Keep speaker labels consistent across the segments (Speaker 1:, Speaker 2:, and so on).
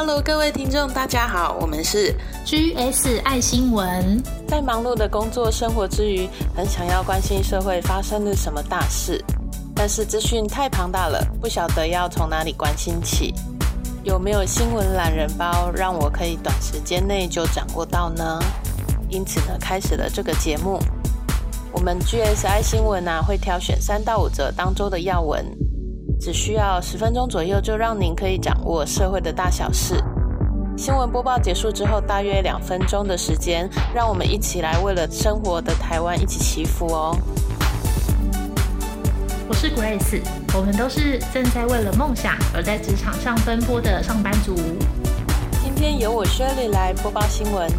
Speaker 1: Hello，各位听众，大家好，我们是
Speaker 2: GS 爱新闻。
Speaker 1: 在忙碌的工作生活之余，很想要关心社会发生了什么大事，但是资讯太庞大了，不晓得要从哪里关心起。有没有新闻懒人包，让我可以短时间内就掌握到呢？因此呢，开始了这个节目。我们 GSI 新闻呢，会挑选三到五则当周的要闻，只需要十分钟左右，就让您可以掌握社会的大小事。新闻播报结束之后，大约两分钟的时间，让我们一起来为了生活的台湾一起祈福哦。
Speaker 2: 我是 Grace，我们都是正在为了梦想而在职场上奔波的上班族。
Speaker 1: 今天由我 Shirley 来播报新闻，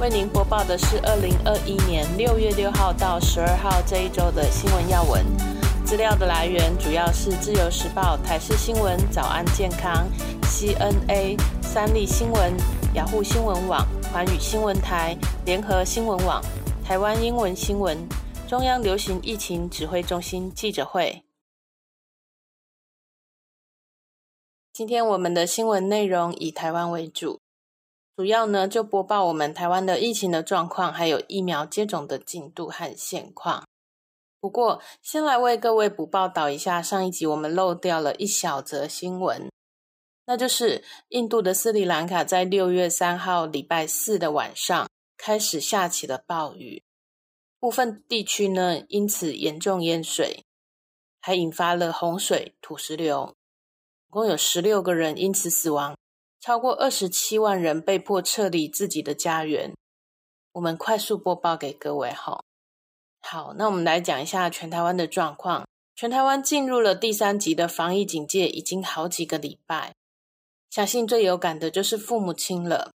Speaker 1: 为您播报的是二零二一年六月六号到十二号这一周的新闻要闻。资料的来源主要是自由时报、台视新闻、早安健康、CNA、三立新闻、雅虎新闻网、环宇新闻台、联合新闻网、台湾英文新闻。中央流行疫情指挥中心记者会。今天我们的新闻内容以台湾为主，主要呢就播报我们台湾的疫情的状况，还有疫苗接种的进度和现况。不过，先来为各位补报道一下上一集我们漏掉了一小则新闻，那就是印度的斯里兰卡在六月三号礼拜四的晚上开始下起了暴雨。部分地区呢，因此严重淹水，还引发了洪水、土石流，共有十六个人因此死亡，超过二十七万人被迫撤离自己的家园。我们快速播报给各位哈。好，那我们来讲一下全台湾的状况。全台湾进入了第三级的防疫警戒，已经好几个礼拜，相信最有感的就是父母亲了。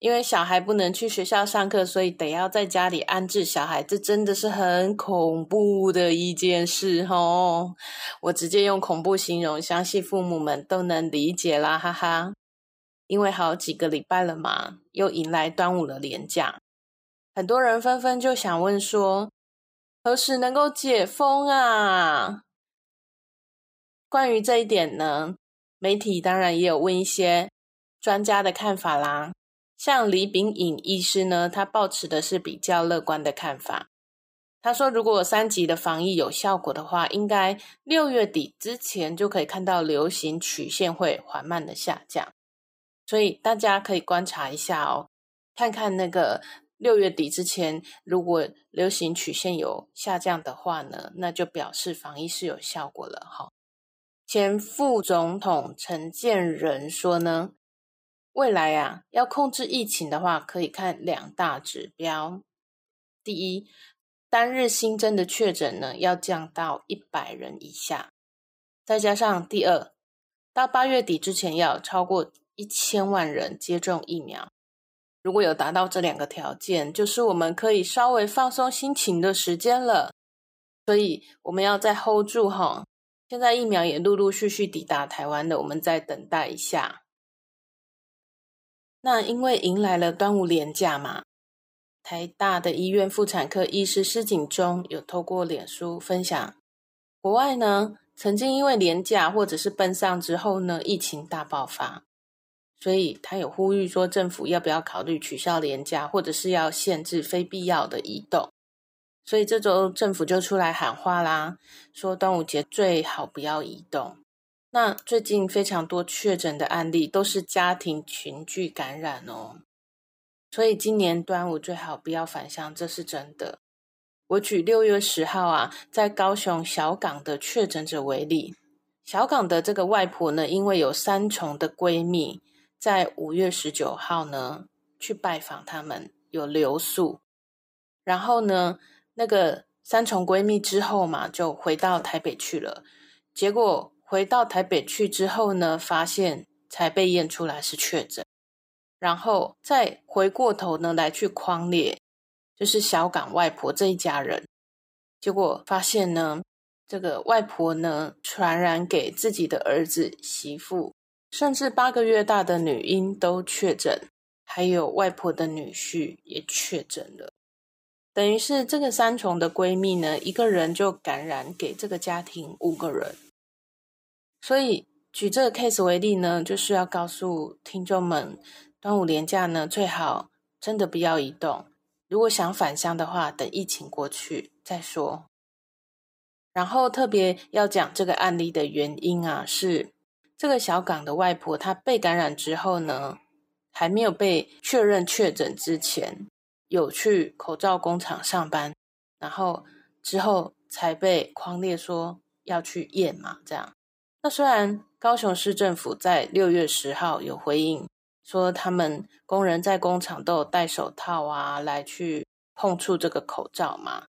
Speaker 1: 因为小孩不能去学校上课，所以得要在家里安置小孩，这真的是很恐怖的一件事哦。我直接用恐怖形容，相信父母们都能理解啦，哈哈。因为好几个礼拜了嘛，又迎来端午的连假，很多人纷纷就想问说，何时能够解封啊？关于这一点呢，媒体当然也有问一些专家的看法啦。像李炳颖医师呢，他抱持的是比较乐观的看法。他说，如果三级的防疫有效果的话，应该六月底之前就可以看到流行曲线会缓慢的下降。所以大家可以观察一下哦，看看那个六月底之前，如果流行曲线有下降的话呢，那就表示防疫是有效果了哈。前副总统陈建仁说呢。未来呀，要控制疫情的话，可以看两大指标。第一，单日新增的确诊呢，要降到一百人以下。再加上第二，到八月底之前要超过一千万人接种疫苗。如果有达到这两个条件，就是我们可以稍微放松心情的时间了。所以我们要再 hold 住哈。现在疫苗也陆陆续续抵达台湾的，我们再等待一下。那因为迎来了端午连假嘛，台大的医院妇产科医师施景中有透过脸书分享，国外呢曾经因为连假或者是奔丧之后呢，疫情大爆发，所以他有呼吁说政府要不要考虑取消连假，或者是要限制非必要的移动，所以这周政府就出来喊话啦，说端午节最好不要移动。那最近非常多确诊的案例都是家庭群聚感染哦，所以今年端午最好不要返乡，这是真的。我举六月十号啊，在高雄小港的确诊者为例，小港的这个外婆呢，因为有三重的闺蜜，在五月十九号呢去拜访他们，有留宿，然后呢，那个三重闺蜜之后嘛，就回到台北去了，结果。回到台北去之后呢，发现才被验出来是确诊，然后再回过头呢来去匡列，就是小港外婆这一家人，结果发现呢，这个外婆呢传染给自己的儿子、媳妇，甚至八个月大的女婴都确诊，还有外婆的女婿也确诊了，等于是这个三重的闺蜜呢，一个人就感染给这个家庭五个人。所以举这个 case 为例呢，就是要告诉听众们，端午连假呢，最好真的不要移动。如果想返乡的话，等疫情过去再说。然后特别要讲这个案例的原因啊，是这个小港的外婆她被感染之后呢，还没有被确认确诊之前，有去口罩工厂上班，然后之后才被框列说要去验嘛，这样。那虽然高雄市政府在六月十号有回应。说他们工人在工厂都有戴手套啊，来去碰触这个口罩嘛。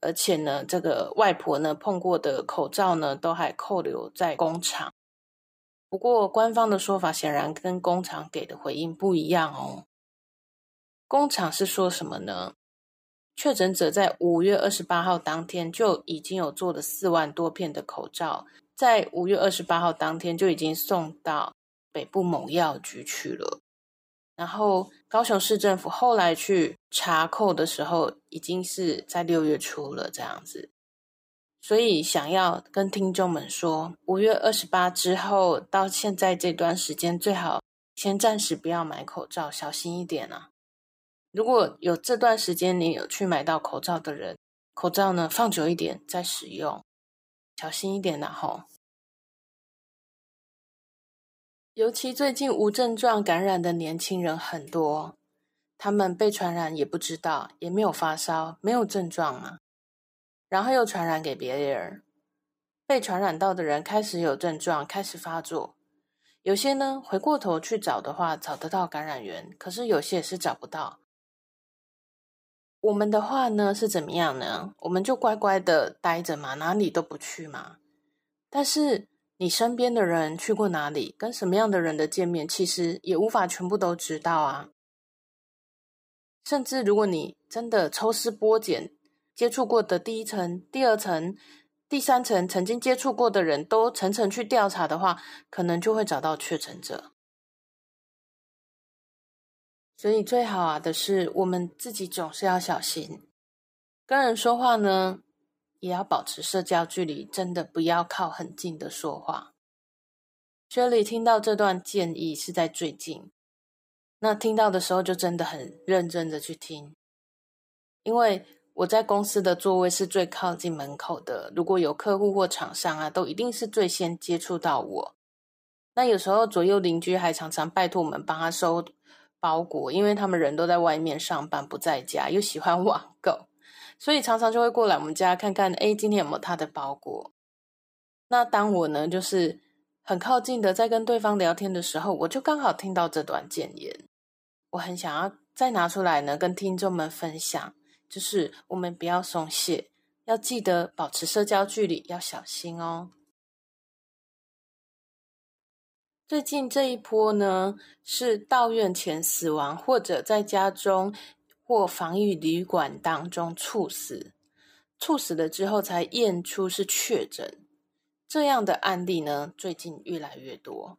Speaker 1: 而且呢，这个外婆呢碰过的口罩呢，都还扣留在工厂。不过官方的说法显然跟工厂给的回应不一样哦。工厂是说什么呢？确诊者在五月二十八号当天就已经有做了四万多片的口罩，在五月二十八号当天就已经送到。北部某药局去了，然后高雄市政府后来去查扣的时候，已经是在六月初了，这样子。所以想要跟听众们说，五月二十八之后到现在这段时间，最好先暂时不要买口罩，小心一点啊！如果有这段时间你有去买到口罩的人，口罩呢放久一点再使用，小心一点的吼。尤其最近无症状感染的年轻人很多，他们被传染也不知道，也没有发烧，没有症状嘛，然后又传染给别人。被传染到的人开始有症状，开始发作。有些呢，回过头去找的话，找得到感染源，可是有些也是找不到。我们的话呢是怎么样呢？我们就乖乖的待着嘛，哪里都不去嘛。但是。你身边的人去过哪里？跟什么样的人的见面，其实也无法全部都知道啊。甚至如果你真的抽丝剥茧，接触过的第一层、第二层、第三层，曾经接触过的人都层层去调查的话，可能就会找到确诊者。所以最好啊的是，我们自己总是要小心，跟人说话呢。也要保持社交距离，真的不要靠很近的说话。雪里听到这段建议是在最近，那听到的时候就真的很认真的去听，因为我在公司的座位是最靠近门口的，如果有客户或厂商啊，都一定是最先接触到我。那有时候左右邻居还常常拜托我们帮他收包裹，因为他们人都在外面上班不在家，又喜欢网购。所以常常就会过来我们家看看，哎，今天有没有他的包裹？那当我呢，就是很靠近的在跟对方聊天的时候，我就刚好听到这段谏言，我很想要再拿出来呢，跟听众们分享，就是我们不要松懈，要记得保持社交距离，要小心哦。最近这一波呢，是到院前死亡或者在家中。或防疫旅馆当中猝死，猝死了之后才验出是确诊，这样的案例呢，最近越来越多。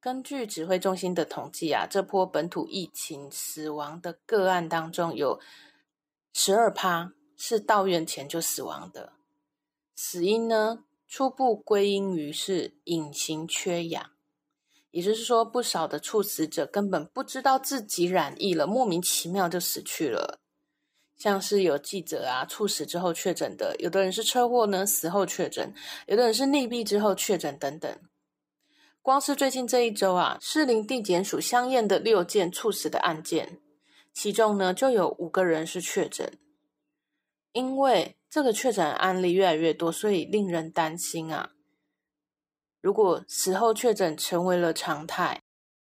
Speaker 1: 根据指挥中心的统计啊，这波本土疫情死亡的个案当中，有十二趴是到院前就死亡的，死因呢初步归因于是隐形缺氧。也就是说，不少的猝死者根本不知道自己染疫了，莫名其妙就死去了。像是有记者啊，猝死之后确诊的；有的人是车祸呢，死后确诊；有的人是溺毙之后确诊等等。光是最近这一周啊，士林地检署相验的六件猝死的案件，其中呢就有五个人是确诊。因为这个确诊案例越来越多，所以令人担心啊。如果死后确诊成为了常态，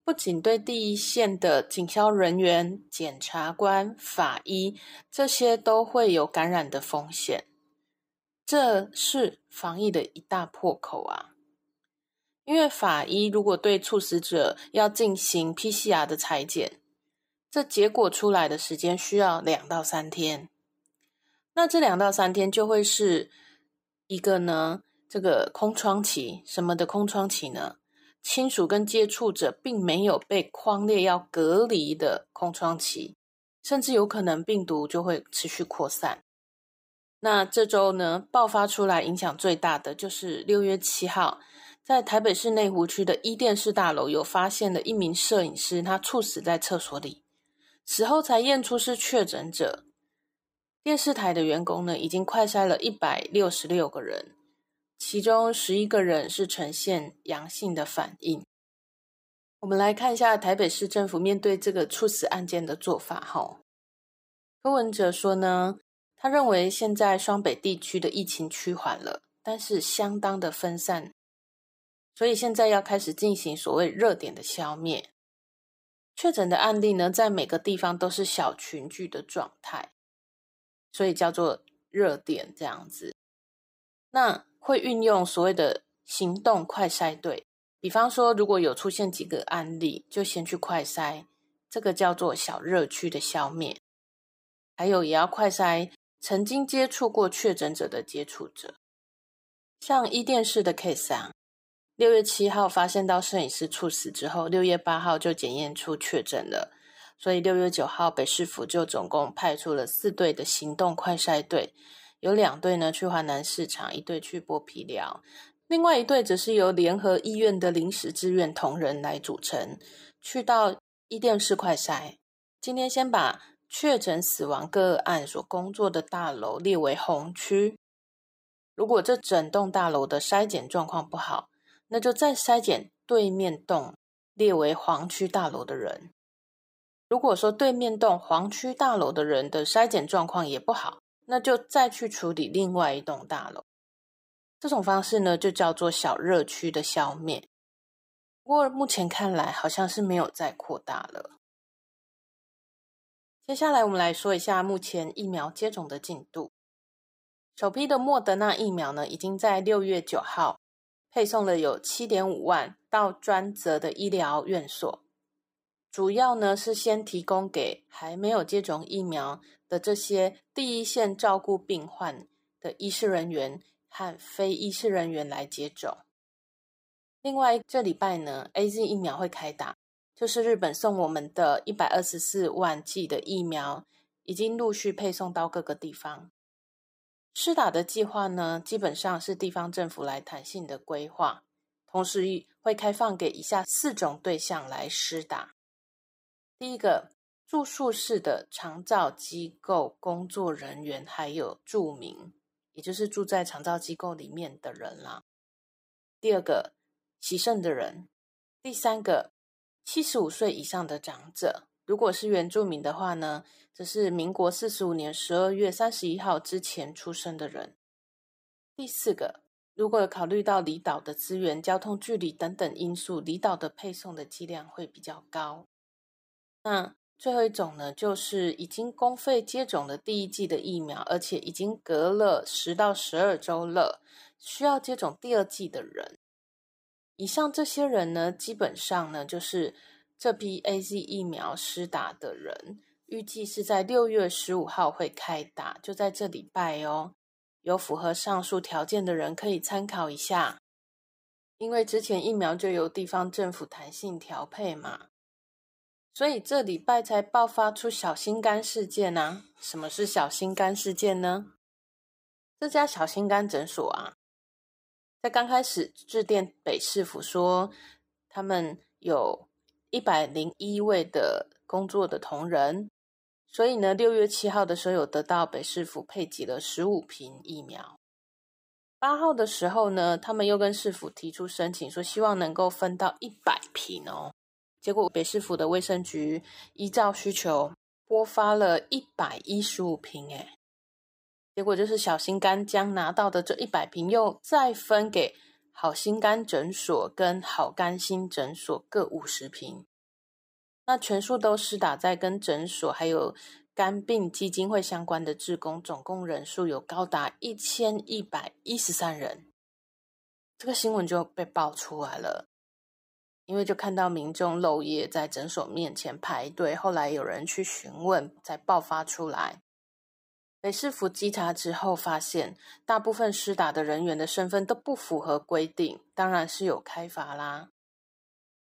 Speaker 1: 不仅对第一线的警消人员、检察官、法医这些都会有感染的风险，这是防疫的一大破口啊！因为法医如果对猝死者要进行 PCR 的裁剪，这结果出来的时间需要两到三天，那这两到三天就会是一个呢？这个空窗期，什么的空窗期呢？亲属跟接触者并没有被框列要隔离的空窗期，甚至有可能病毒就会持续扩散。那这周呢，爆发出来影响最大的就是六月七号在台北市内湖区的伊电视大楼有发现了一名摄影师，他猝死在厕所里，死后才验出是确诊者。电视台的员工呢，已经快筛了一百六十六个人，其中十一个人是呈现阳性的反应。我们来看一下台北市政府面对这个猝死案件的做法。哈，柯文哲说呢，他认为现在双北地区的疫情趋缓了，但是相当的分散，所以现在要开始进行所谓热点的消灭。确诊的案例呢，在每个地方都是小群聚的状态。所以叫做热点这样子，那会运用所谓的行动快筛队，比方说如果有出现几个案例，就先去快筛，这个叫做小热区的消灭。还有也要快筛曾经接触过确诊者的接触者，像伊电视的 case 啊，六月七号发现到摄影师猝死之后，六月八号就检验出确诊了。所以六月九号，北市府就总共派出了四队的行动快筛队，有两队呢去华南市场，一队去剥皮寮，另外一队则是由联合医院的临时志愿同仁来组成，去到伊甸市快筛。今天先把确诊死亡个案所工作的大楼列为红区，如果这整栋大楼的筛检状况不好，那就再筛检对面栋列为黄区大楼的人。如果说对面栋黄区大楼的人的筛检状况也不好，那就再去处理另外一栋大楼。这种方式呢，就叫做小热区的消灭。不过目前看来，好像是没有再扩大了。接下来我们来说一下目前疫苗接种的进度。首批的莫德纳疫苗呢，已经在六月九号配送了有七点五万到专责的医疗院所。主要呢是先提供给还没有接种疫苗的这些第一线照顾病患的医师人员和非医师人员来接种。另外，这礼拜呢，A Z 疫苗会开打，就是日本送我们的一百二十四万剂的疫苗，已经陆续配送到各个地方。施打的计划呢，基本上是地方政府来弹性的规划，同时会开放给以下四种对象来施打。第一个住宿式的长照机构工作人员，还有住民，也就是住在长照机构里面的人啦。第二个洗肾的人，第三个七十五岁以上的长者，如果是原住民的话呢，则是民国四十五年十二月三十一号之前出生的人。第四个，如果考虑到离岛的资源、交通距离等等因素，离岛的配送的剂量会比较高。那最后一种呢，就是已经公费接种了第一剂的疫苗，而且已经隔了十到十二周了，需要接种第二剂的人。以上这些人呢，基本上呢，就是这批 A Z 疫苗施打的人，预计是在六月十五号会开打，就在这礼拜哦。有符合上述条件的人可以参考一下，因为之前疫苗就由地方政府弹性调配嘛。所以这礼拜才爆发出小心肝事件呢？什么是小心肝事件呢？这家小心肝诊所啊，在刚开始致电北市府说，他们有一百零一位的工作的同仁，所以呢，六月七号的时候有得到北市府配给了十五瓶疫苗。八号的时候呢，他们又跟市府提出申请，说希望能够分到一百瓶哦。结果北市府的卫生局依照需求拨发了一百一十五瓶，哎，结果就是小心肝将拿到的这一百瓶又再分给好心肝诊所跟好肝心诊所各五十瓶，那全数都是打在跟诊所还有肝病基金会相关的职工，总共人数有高达一千一百一十三人，这个新闻就被爆出来了。因为就看到民众漏夜在诊所面前排队，后来有人去询问，才爆发出来。北市府稽查之后发现，大部分施打的人员的身份都不符合规定，当然是有开罚啦。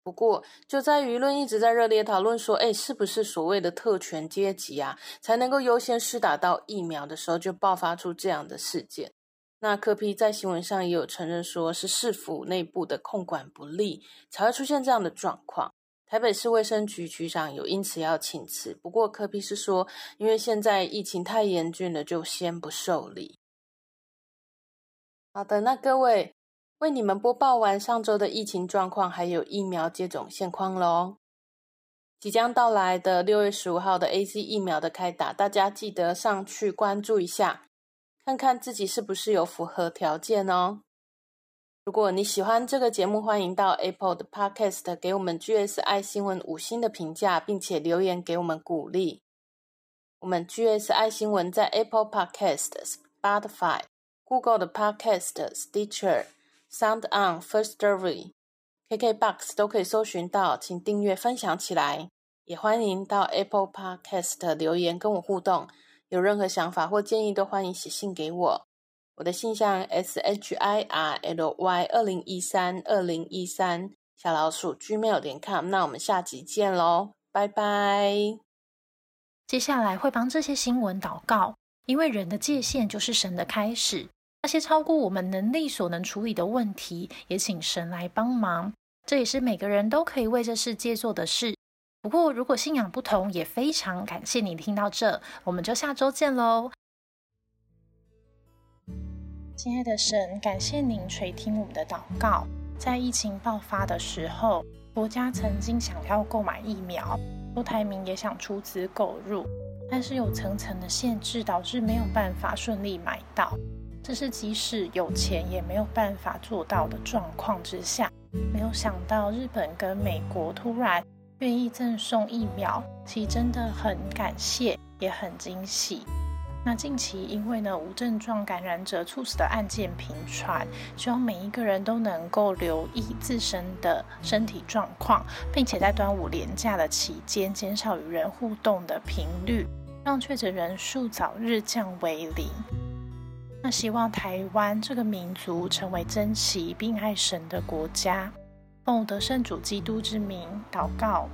Speaker 1: 不过，就在舆论一直在热烈讨论说，哎，是不是所谓的特权阶级啊，才能够优先施打到疫苗的时候，就爆发出这样的事件。那柯批在新闻上也有承认，说是市府内部的控管不力，才会出现这样的状况。台北市卫生局局长有因此要请辞，不过柯批是说，因为现在疫情太严峻了，就先不受理。好的，那各位为你们播报完上周的疫情状况，还有疫苗接种现况喽。即将到来的六月十五号的 A Z 疫苗的开打，大家记得上去关注一下。看看自己是不是有符合条件哦。如果你喜欢这个节目，欢迎到 Apple 的 Podcast 给我们 GSI 新闻五星的评价，并且留言给我们鼓励。我们 GSI 新闻在 Apple Podcast、Spotify、Google 的 Podcast、Stitcher、Sound On、First Story、KKBox 都可以搜寻到，请订阅分享起来。也欢迎到 Apple Podcast 留言跟我互动。有任何想法或建议，都欢迎写信给我。我的信箱 s h i r l y 二零一三二零一三小老鼠 gmail 点 com。那我们下集见喽，拜拜。
Speaker 2: 接下来会帮这些新闻祷告，因为人的界限就是神的开始。那些超过我们能力所能处理的问题，也请神来帮忙。这也是每个人都可以为这世界做的事。不过，如果信仰不同，也非常感谢你听到这，我们就下周见喽。亲爱的神，感谢您垂听我们的祷告。在疫情爆发的时候，国家曾经想要购买疫苗，郭台铭也想出资购入，但是有层层的限制，导致没有办法顺利买到。这是即使有钱也没有办法做到的状况之下。没有想到日本跟美国突然。愿意赠送疫苗，其真的很感谢，也很惊喜。那近期因为呢无症状感染者猝死的案件频传，希望每一个人都能够留意自身的身体状况，并且在端午连假的期间减少与人互动的频率，让确诊人数早日降为零。那希望台湾这个民族成为珍奇并爱神的国家。奉得圣主基督之名祷告。